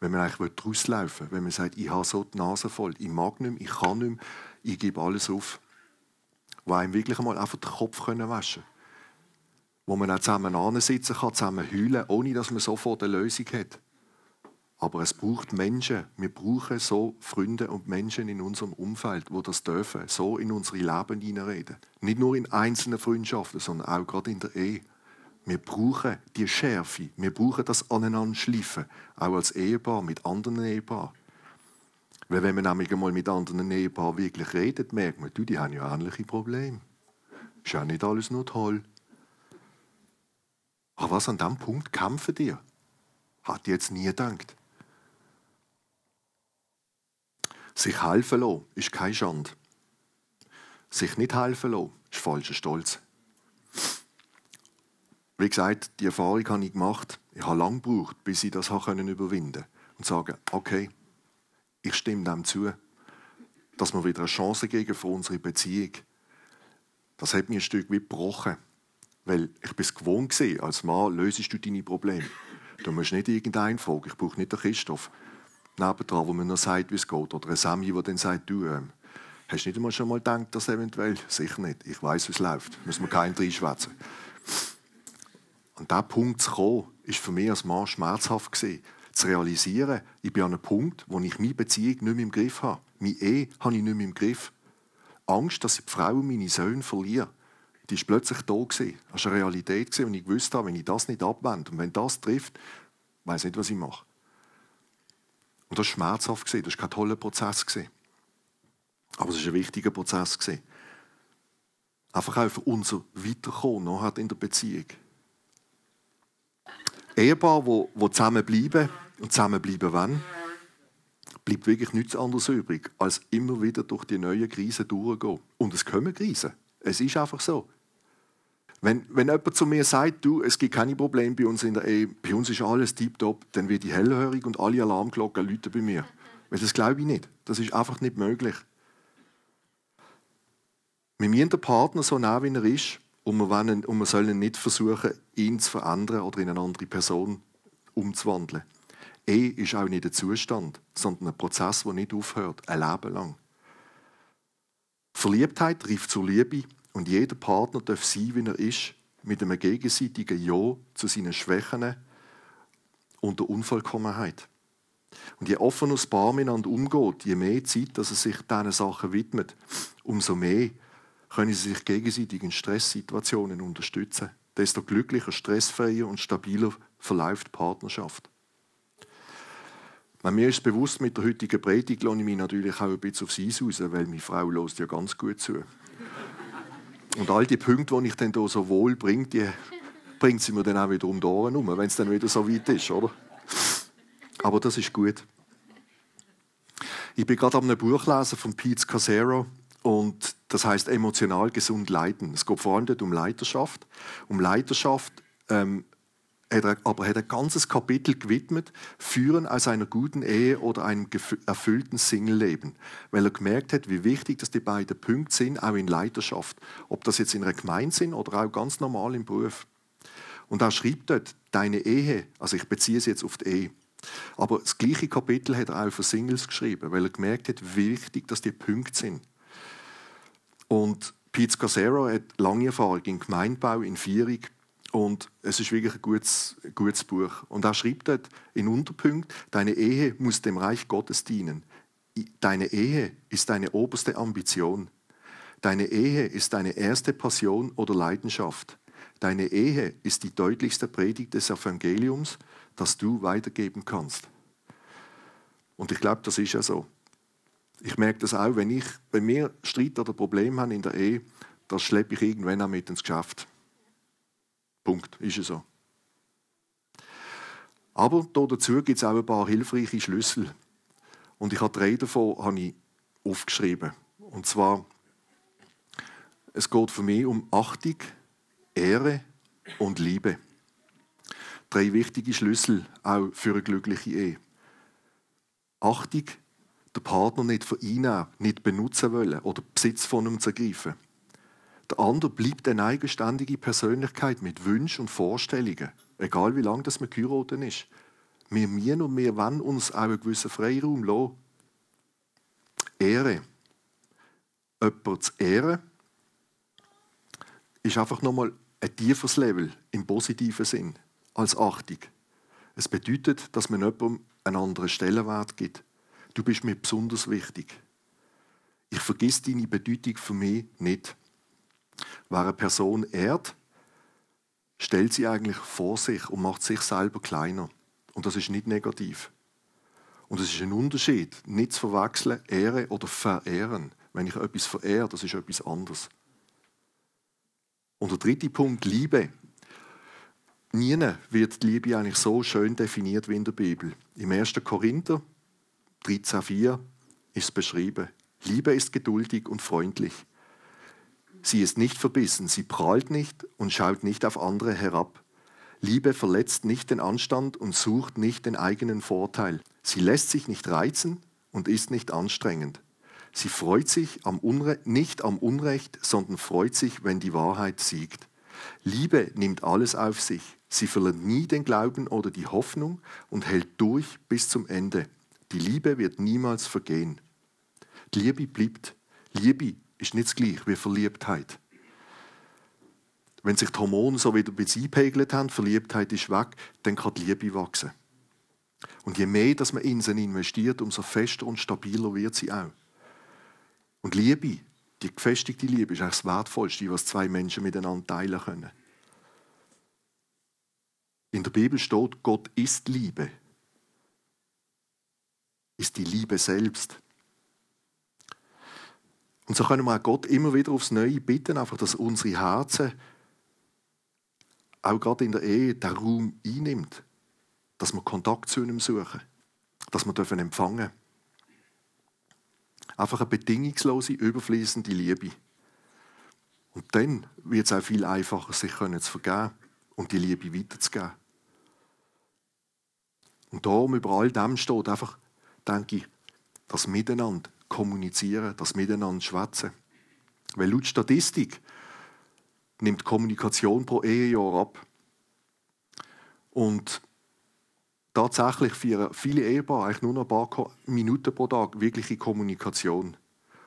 Speaker 2: Wenn man eigentlich rauslaufen will, wenn man sagt, ich habe so die Nase voll, ich mag nicht mehr, ich kann nicht mehr, ich gebe alles auf. Wo einem wirklich einmal einfach den Kopf waschen können. Wo man auch zusammen sitzen kann, zusammen heulen, ohne dass man sofort eine Lösung hat. Aber es braucht Menschen. Wir brauchen so Freunde und Menschen in unserem Umfeld, wo das dürfen, so in unsere Leben hineinreden. Nicht nur in einzelnen Freundschaften, sondern auch gerade in der Ehe. Wir brauchen die Schärfe. Wir brauchen das aneinander schleifen. Auch als Ehepaar, mit anderen Ehepaaren. Weil wenn man nämlich einmal mit anderen Ehepaaren wirklich redet, merkt man, du, die haben ja ähnliche Probleme. Ist ja nicht alles nur toll. Aber was an diesem Punkt kämpfen dir? Hat jetzt nie gedacht. Sich helfen lassen ist keine Schande. Sich nicht helfen lassen ist falscher Stolz. Wie gesagt, die Erfahrung habe ich gemacht. Ich habe lange gebraucht, bis ich das überwinden konnte. Und sagen, okay, ich stimme dem zu, dass wir wieder eine Chance geben für unsere Beziehung. Das hat mir ein Stück weit gebrochen. Weil ich bin es gewohnt war, als Mann lösest du deine Probleme. Du musst nicht irgendeinen fragen, ich brauche nicht den Christoph nebendran, wo man noch sagt, wie es geht. Oder ein Sami, der dann sagt, du, ähm, hast du nicht einmal schon mal gedacht, dass eventuell? Sicher nicht. Ich weiß, wie es läuft. Müssen wir keinen reinschwätzen. An diesen Punkt zu kommen, war für mich als Mann schmerzhaft. Gewesen. Zu realisieren, ich bin an einem Punkt, wo ich meine Beziehung nicht mehr im Griff habe. Meine Ehe habe ich nicht mehr im Griff. Angst, dass ich die Frau und meine Söhne verliere, die war plötzlich da. Gewesen. Das war eine Realität, und ich wusste, wenn ich das nicht abwende und wenn das trifft, weiß ich nicht, was ich mache. Und das war schmerzhaft, das war kein toller Prozess. Aber es war ein wichtiger Prozess. Einfach auch für unser Weiterkommen in der Beziehung. Ehepaar, wo, wo zusammenbleiben und zusammenbleiben wollen, bleibt wirklich nichts anderes übrig, als immer wieder durch die neuen Krisen durchgehen. Und es kommen Krisen. Es ist einfach so. Wenn, wenn jemand zu mir sagt, du, es gibt keine Probleme bei uns in der Ehe, bei uns ist alles tiptop, dann wird ich hellhörig und alle Alarmglocken läuten bei mir. Weil das glaube ich nicht. Das ist einfach nicht möglich. Wir müssen den Partner so nah wie er ist und wir, wollen, sollen nicht versuchen, ihn zu verändern oder in eine andere Person umzuwandeln. Ehe ist auch nicht ein Zustand, sondern ein Prozess, der nicht aufhört, ein Leben lang. Verliebtheit trifft zur Liebe und jeder Partner darf sein, wie er ist, mit einem gegenseitigen Ja zu seinen Schwächen und der Unvollkommenheit. Und je offener das Paar miteinander umgeht, je mehr Zeit, dass er sich diesen Sachen widmet, umso mehr können sie sich gegenseitig in Stresssituationen unterstützen. Desto glücklicher, stressfreier und stabiler verläuft die Partnerschaft. Mir ist bewusst, mit der heutigen Predigt lasse ich mich natürlich auch ein bisschen aufs Eis raus, weil meine Frau lässt ja ganz gut zu. Und all die Punkte, die ich dann hier so wohl bringe, die bringt sie mir dann auch wieder um die Ohren herum, wenn es dann wieder so weit ist, oder? Aber das ist gut. Ich bin gerade am einem Buch lesen von Pete Casero und das heißt emotional gesund leiden. Es geht vor allem um Leiterschaft. Um Leiterschaft ähm, hat er, aber hat ein ganzes Kapitel gewidmet, Führen aus einer guten Ehe oder einem erfüllten Single-Leben. Weil er gemerkt hat, wie wichtig dass die beiden Punkte sind, auch in Leiterschaft. Ob das jetzt in einer Gemeinde sind oder auch ganz normal im Beruf. Und er schreibt dort, deine Ehe, also ich beziehe es jetzt auf die Ehe, aber das gleiche Kapitel hat er auch für Singles geschrieben, weil er gemerkt hat, wie wichtig dass die Punkte sind. Und Pete Casero hat lange Erfahrung im Gemeindebau in Vierung und es ist wirklich ein gutes, gutes Buch. Und er schreibt dort in Unterpunkt, deine Ehe muss dem Reich Gottes dienen. Deine Ehe ist deine oberste Ambition. Deine Ehe ist deine erste Passion oder Leidenschaft. Deine Ehe ist die deutlichste Predigt des Evangeliums, das du weitergeben kannst. Und ich glaube, das ist ja so. Ich merke das auch, wenn ich bei mir Streit oder Probleme habe in der Ehe, das schleppe ich irgendwann auch mit ins Geschäft. Punkt. Ist es so. Aber dazu gibt es auch ein paar hilfreiche Schlüssel. Und ich habe drei davon habe ich aufgeschrieben. Und zwar, es geht für mich um Achtung, Ehre und Liebe. Drei wichtige Schlüssel auch für eine glückliche Ehe. Achtung, der Partner nicht vereinnehmen, nicht benutzen wollen oder Besitz von ihm zu ergreifen. Der andere bleibt eine eigenständige Persönlichkeit mit Wünschen und Vorstellungen, egal wie lange das mit geheiratet ist. Wir müssen und wir wollen uns auch einen gewissen Freiraum lassen. Ehre. Jemanden zu ehren, ist einfach nochmal ein tieferes Level im positiven Sinn als Achtung. Es bedeutet, dass man jemandem einen anderen Stellenwert gibt. Du bist mir besonders wichtig. Ich vergiss deine Bedeutung für mich nicht. Wer eine Person ehrt, stellt sie eigentlich vor sich und macht sich selber kleiner. Und das ist nicht negativ. Und es ist ein Unterschied, nicht zu verwechseln, Ehre oder Verehren. Wenn ich etwas verehre, das ist etwas anderes. Und der dritte Punkt, Liebe. Nie wird die Liebe eigentlich so schön definiert wie in der Bibel. Im 1. Korinther 13,4 ist es beschrieben. Liebe ist geduldig und freundlich. Sie ist nicht verbissen, sie prahlt nicht und schaut nicht auf andere herab. Liebe verletzt nicht den Anstand und sucht nicht den eigenen Vorteil. Sie lässt sich nicht reizen und ist nicht anstrengend. Sie freut sich am nicht am Unrecht, sondern freut sich, wenn die Wahrheit siegt. Liebe nimmt alles auf sich. Sie verliert nie den Glauben oder die Hoffnung und hält durch bis zum Ende. Die Liebe wird niemals vergehen. Die Liebe bleibt. Liebe ist nicht das gleiche wie Verliebtheit. Wenn sich die Hormone so wieder ein eingepegelt haben, Verliebtheit ist weg, dann kann die Liebe wachsen. Und je mehr dass man in sie investiert, umso fester und stabiler wird sie auch. Und Liebe, die gefestigte Liebe, ist eigentlich das Wertvollste, was zwei Menschen miteinander teilen können. In der Bibel steht, Gott ist Liebe. Ist die Liebe selbst. Und so können wir auch Gott immer wieder aufs Neue bitten, einfach, dass unsere Herzen auch gerade in der Ehe den Raum einnimmt, dass wir Kontakt zu ihm suchen, dass wir dürfen empfangen. Einfach eine bedingungslose, überfließende Liebe. Und dann wird es auch viel einfacher, sich zu vergeben und die Liebe weiterzugeben. Und darum über all dem steht einfach, denke ich, das Miteinander kommunizieren, das Miteinander schwätzen. Weil laut Statistik nimmt Kommunikation pro Ehejahr ab. Und tatsächlich führen viele Ehepaare eigentlich nur noch ein paar Minuten pro Tag wirkliche Kommunikation.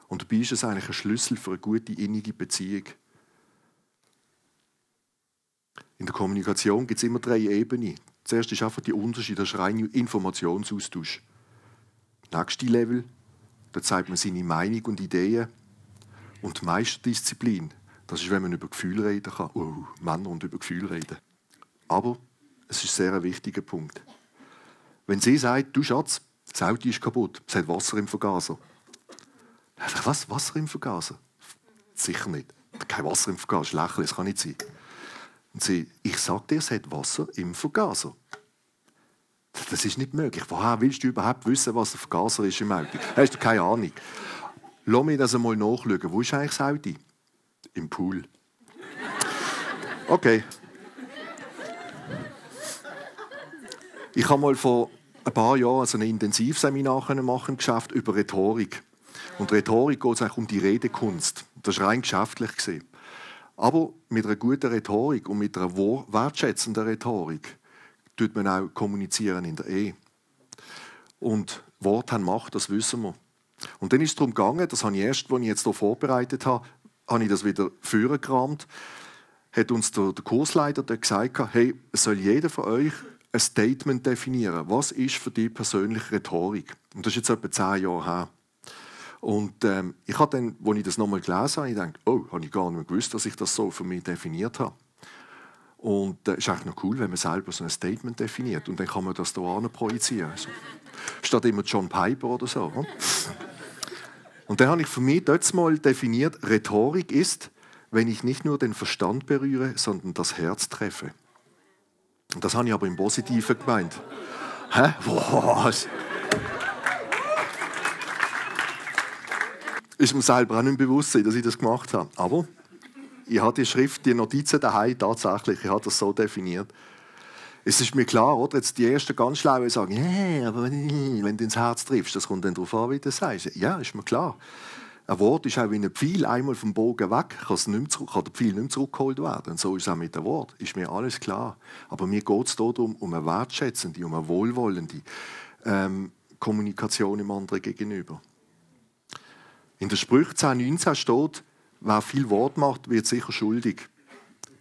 Speaker 2: Und dabei ist es eigentlich ein Schlüssel für eine gute innige Beziehung. In der Kommunikation gibt es immer drei Ebenen. Zuerst ist einfach die Unterschied, das ist rein Informationsaustausch. Nächste Level da zeigt man seine Meinung und Ideen. Und Meisterdisziplin, das ist, wenn man über Gefühle reden kann. Oh, Männer und über Gefühle reden. Aber es ist ein sehr wichtiger Punkt. Wenn sie sagt, du Schatz, das Auto ist kaputt, es hat Wasser im Vergaser. Was? Wasser im Vergaser? Sicher nicht. Kein Wasser im Vergaser, lächerlich, das kann nicht sein. Und sie, ich sag dir, es hat Wasser im Vergaser. Das ist nicht möglich. Woher willst du überhaupt wissen, was ein Vergaser ist im Auto? Hast du keine Ahnung. Lass mich das einmal nachschauen. Wo ist eigentlich das Auto? Im Pool. Okay. Ich habe mal vor ein paar Jahren also ein Intensivseminar machen Geschäft über Rhetorik. Und Rhetorik geht es eigentlich um die Redekunst. Das war rein geschäftlich. Aber mit einer guten Rhetorik und mit einer wertschätzenden Rhetorik tut man auch kommunizieren in der Ehe. Und Wort haben Macht, das wissen wir. Und dann ist es darum gegangen, das habe ich erst, als ich jetzt hier vorbereitet habe, habe ich das wieder vorgekramt, hat uns der, der Kursleiter gesagt, hey, soll jeder von euch ein Statement definieren. Was ist für dich persönlich Rhetorik? Und das ist jetzt etwa zehn Jahre her. Und ähm, ich habe dann, als ich das nochmal gelesen habe, ich gedacht, oh, habe ich gar nicht mehr gewusst, dass ich das so für mich definiert habe. Und es äh, ist eigentlich noch cool, wenn man selber so ein Statement definiert. Und dann kann man das da projizieren. Also, statt immer John Piper oder so. Und dann habe ich für mich dort mal definiert, Rhetorik ist, wenn ich nicht nur den Verstand berühre, sondern das Herz treffe. Und das habe ich aber im Positiven gemeint. Hä? Was? Ist mir selber auch nicht bewusst, dass ich das gemacht habe. Aber ich habe die Schrift, die Notizen daheim tatsächlich, ich habe das so definiert. Es ist mir klar, oder? Jetzt die ersten ganz Schlauen sagen, yeah, aber wenn du ins Herz triffst, das kommt dann darauf an, wie du das sagst. Ja, ist mir klar. Ein Wort ist auch wie ein Pfeil, einmal vom Bogen weg, kann, es zurück, kann der Pfeil nicht mehr zurückgeholt werden. Und so ist es auch mit dem Wort. Ist mir alles klar. Aber mir geht es darum, um eine wertschätzende, um eine wohlwollende ähm, Kommunikation im anderen gegenüber. In der Sprüche 10,19 steht, Wer viel Wort macht, wird sicher schuldig.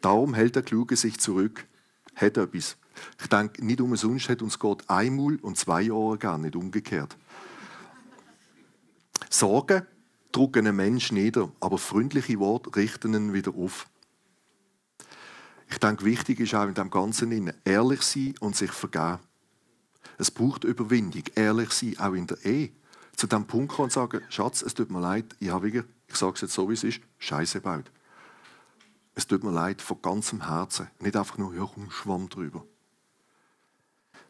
Speaker 2: Darum hält der Kluge sich zurück. Hat etwas. Ich denke, nicht umsonst hat uns Gott einmal und zwei Jahre gern, nicht umgekehrt. Sorgen drucken einen Menschen nieder, aber freundliche Worte richten ihn wieder auf. Ich denke, wichtig ist auch in dem Ganzen ehrlich sein und sich vergeben. Es braucht Überwindung, ehrlich sein, auch in der Ehe. Zu dem Punkt kommen und sagen, Schatz, es tut mir leid, ich habe wieder ich sage es jetzt so, wie es ist, Scheiße baut. Es tut mir leid, von ganzem Herzen. Nicht einfach nur, ja, komm, schwamm drüber.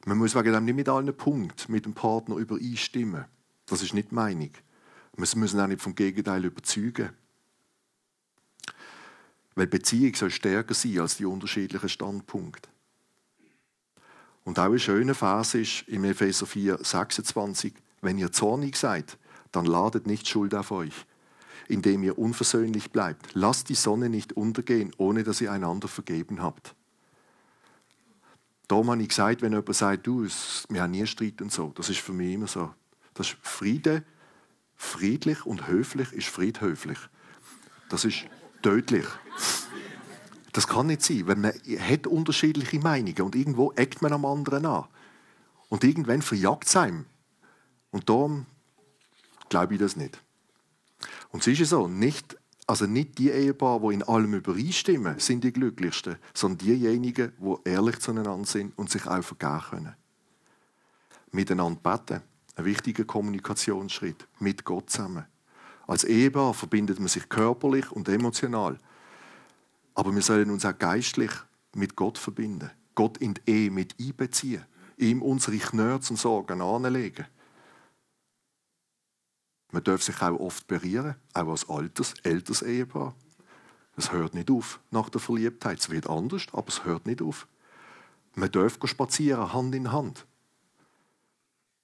Speaker 2: Man muss wegen dem nicht mit allen Punkten mit dem Partner übereinstimmen. Das ist nicht Meinung. Wir müssen auch nicht vom Gegenteil überzeugen. Weil Beziehung soll stärker sein als die unterschiedlichen Standpunkte. Und auch ein schöner Vers ist im Epheser 4, 26, wenn ihr zornig seid, dann ladet nicht Schuld auf euch indem ihr unversöhnlich bleibt. Lasst die Sonne nicht untergehen, ohne dass ihr einander vergeben habt. Darum habe ich gesagt, wenn jemand sagt, du, wir haben nie Streit und so, das ist für mich immer so. Das ist Friede, friedlich und höflich ist friedhöflich. Das ist tödlich. Das kann nicht sein, weil man hat unterschiedliche Meinungen und irgendwo eckt man am anderen an. Und irgendwann verjagt es einem. Und darum glaube ich das nicht. Und es ist so, nicht, also nicht die Ehepaare, die in allem übereinstimmen, sind die glücklichsten, sondern diejenigen, die ehrlich zueinander sind und sich auch vergeben können. Miteinander beten, ein wichtiger Kommunikationsschritt, mit Gott zusammen. Als Ehepaar verbindet man sich körperlich und emotional. Aber wir sollen uns auch geistlich mit Gott verbinden. Gott in die Ehe mit einbeziehen. Ihm unsere Knörz und Sorgen anlegen. Man darf sich auch oft berieren, auch als altes, älteres Ehepaar. Es hört nicht auf nach der Verliebtheit. Es wird anders, aber es hört nicht auf. Man darf spazieren, Hand in Hand.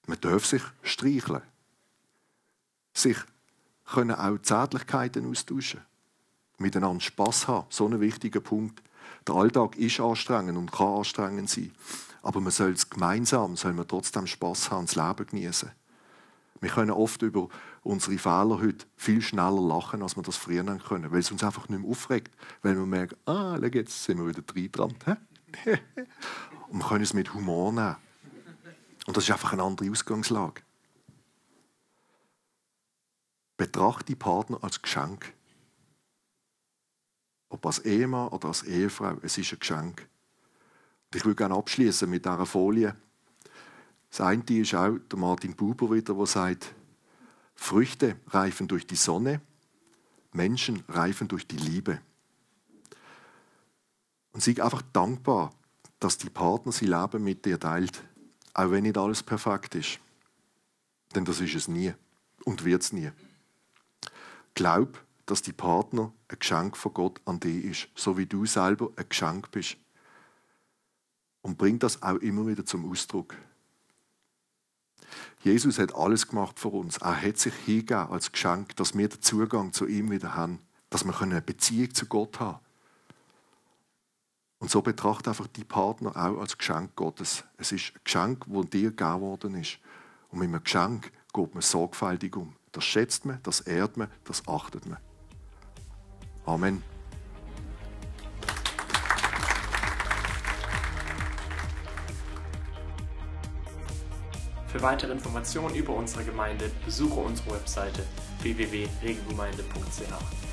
Speaker 2: Man darf sich streicheln. Sich können auch Zärtlichkeiten austauschen. Miteinander Spass haben, so ein wichtiger Punkt. Der Alltag ist anstrengend und kann anstrengend sein. Aber man soll es gemeinsam, soll man trotzdem Spass haben und das Leben genießen. Wir können oft über unsere Fehler heute viel schneller lachen, als wir das früher können, weil es uns einfach nicht mehr aufregt, weil wir merken, ah, jetzt sind wir wieder dran. Und wir können es mit Humor nehmen. Und das ist einfach eine andere Ausgangslage. Betrachte die Partner als Geschenk. Ob als Ehemann oder als Ehefrau, es ist ein Geschenk. Und ich würde gerne abschließen mit dieser Folie. Das eine ist auch der Martin Buber wieder, der sagt, Früchte reifen durch die Sonne, Menschen reifen durch die Liebe. Und sei einfach dankbar, dass die Partner sie Leben mit dir teilt, auch wenn nicht alles perfekt ist. Denn das ist es nie und wird es nie. Glaub, dass die Partner ein Geschenk von Gott an dich ist, so wie du selber ein Geschenk bist. Und bring das auch immer wieder zum Ausdruck. Jesus hat alles gemacht für uns. Er hat sich hingegeben als Geschenk, dass wir den Zugang zu ihm wieder haben, dass wir eine Beziehung zu Gott haben Und so betrachte einfach die Partner auch als Geschenk Gottes. Es ist ein Geschenk, das dir gegeben worden ist. Und mit einem Geschenk geht man sorgfältig um. Das schätzt man, das ehrt man, das achtet man. Amen.
Speaker 1: Für weitere Informationen über unsere Gemeinde besuche unsere Webseite www.regelgemeinde.ch.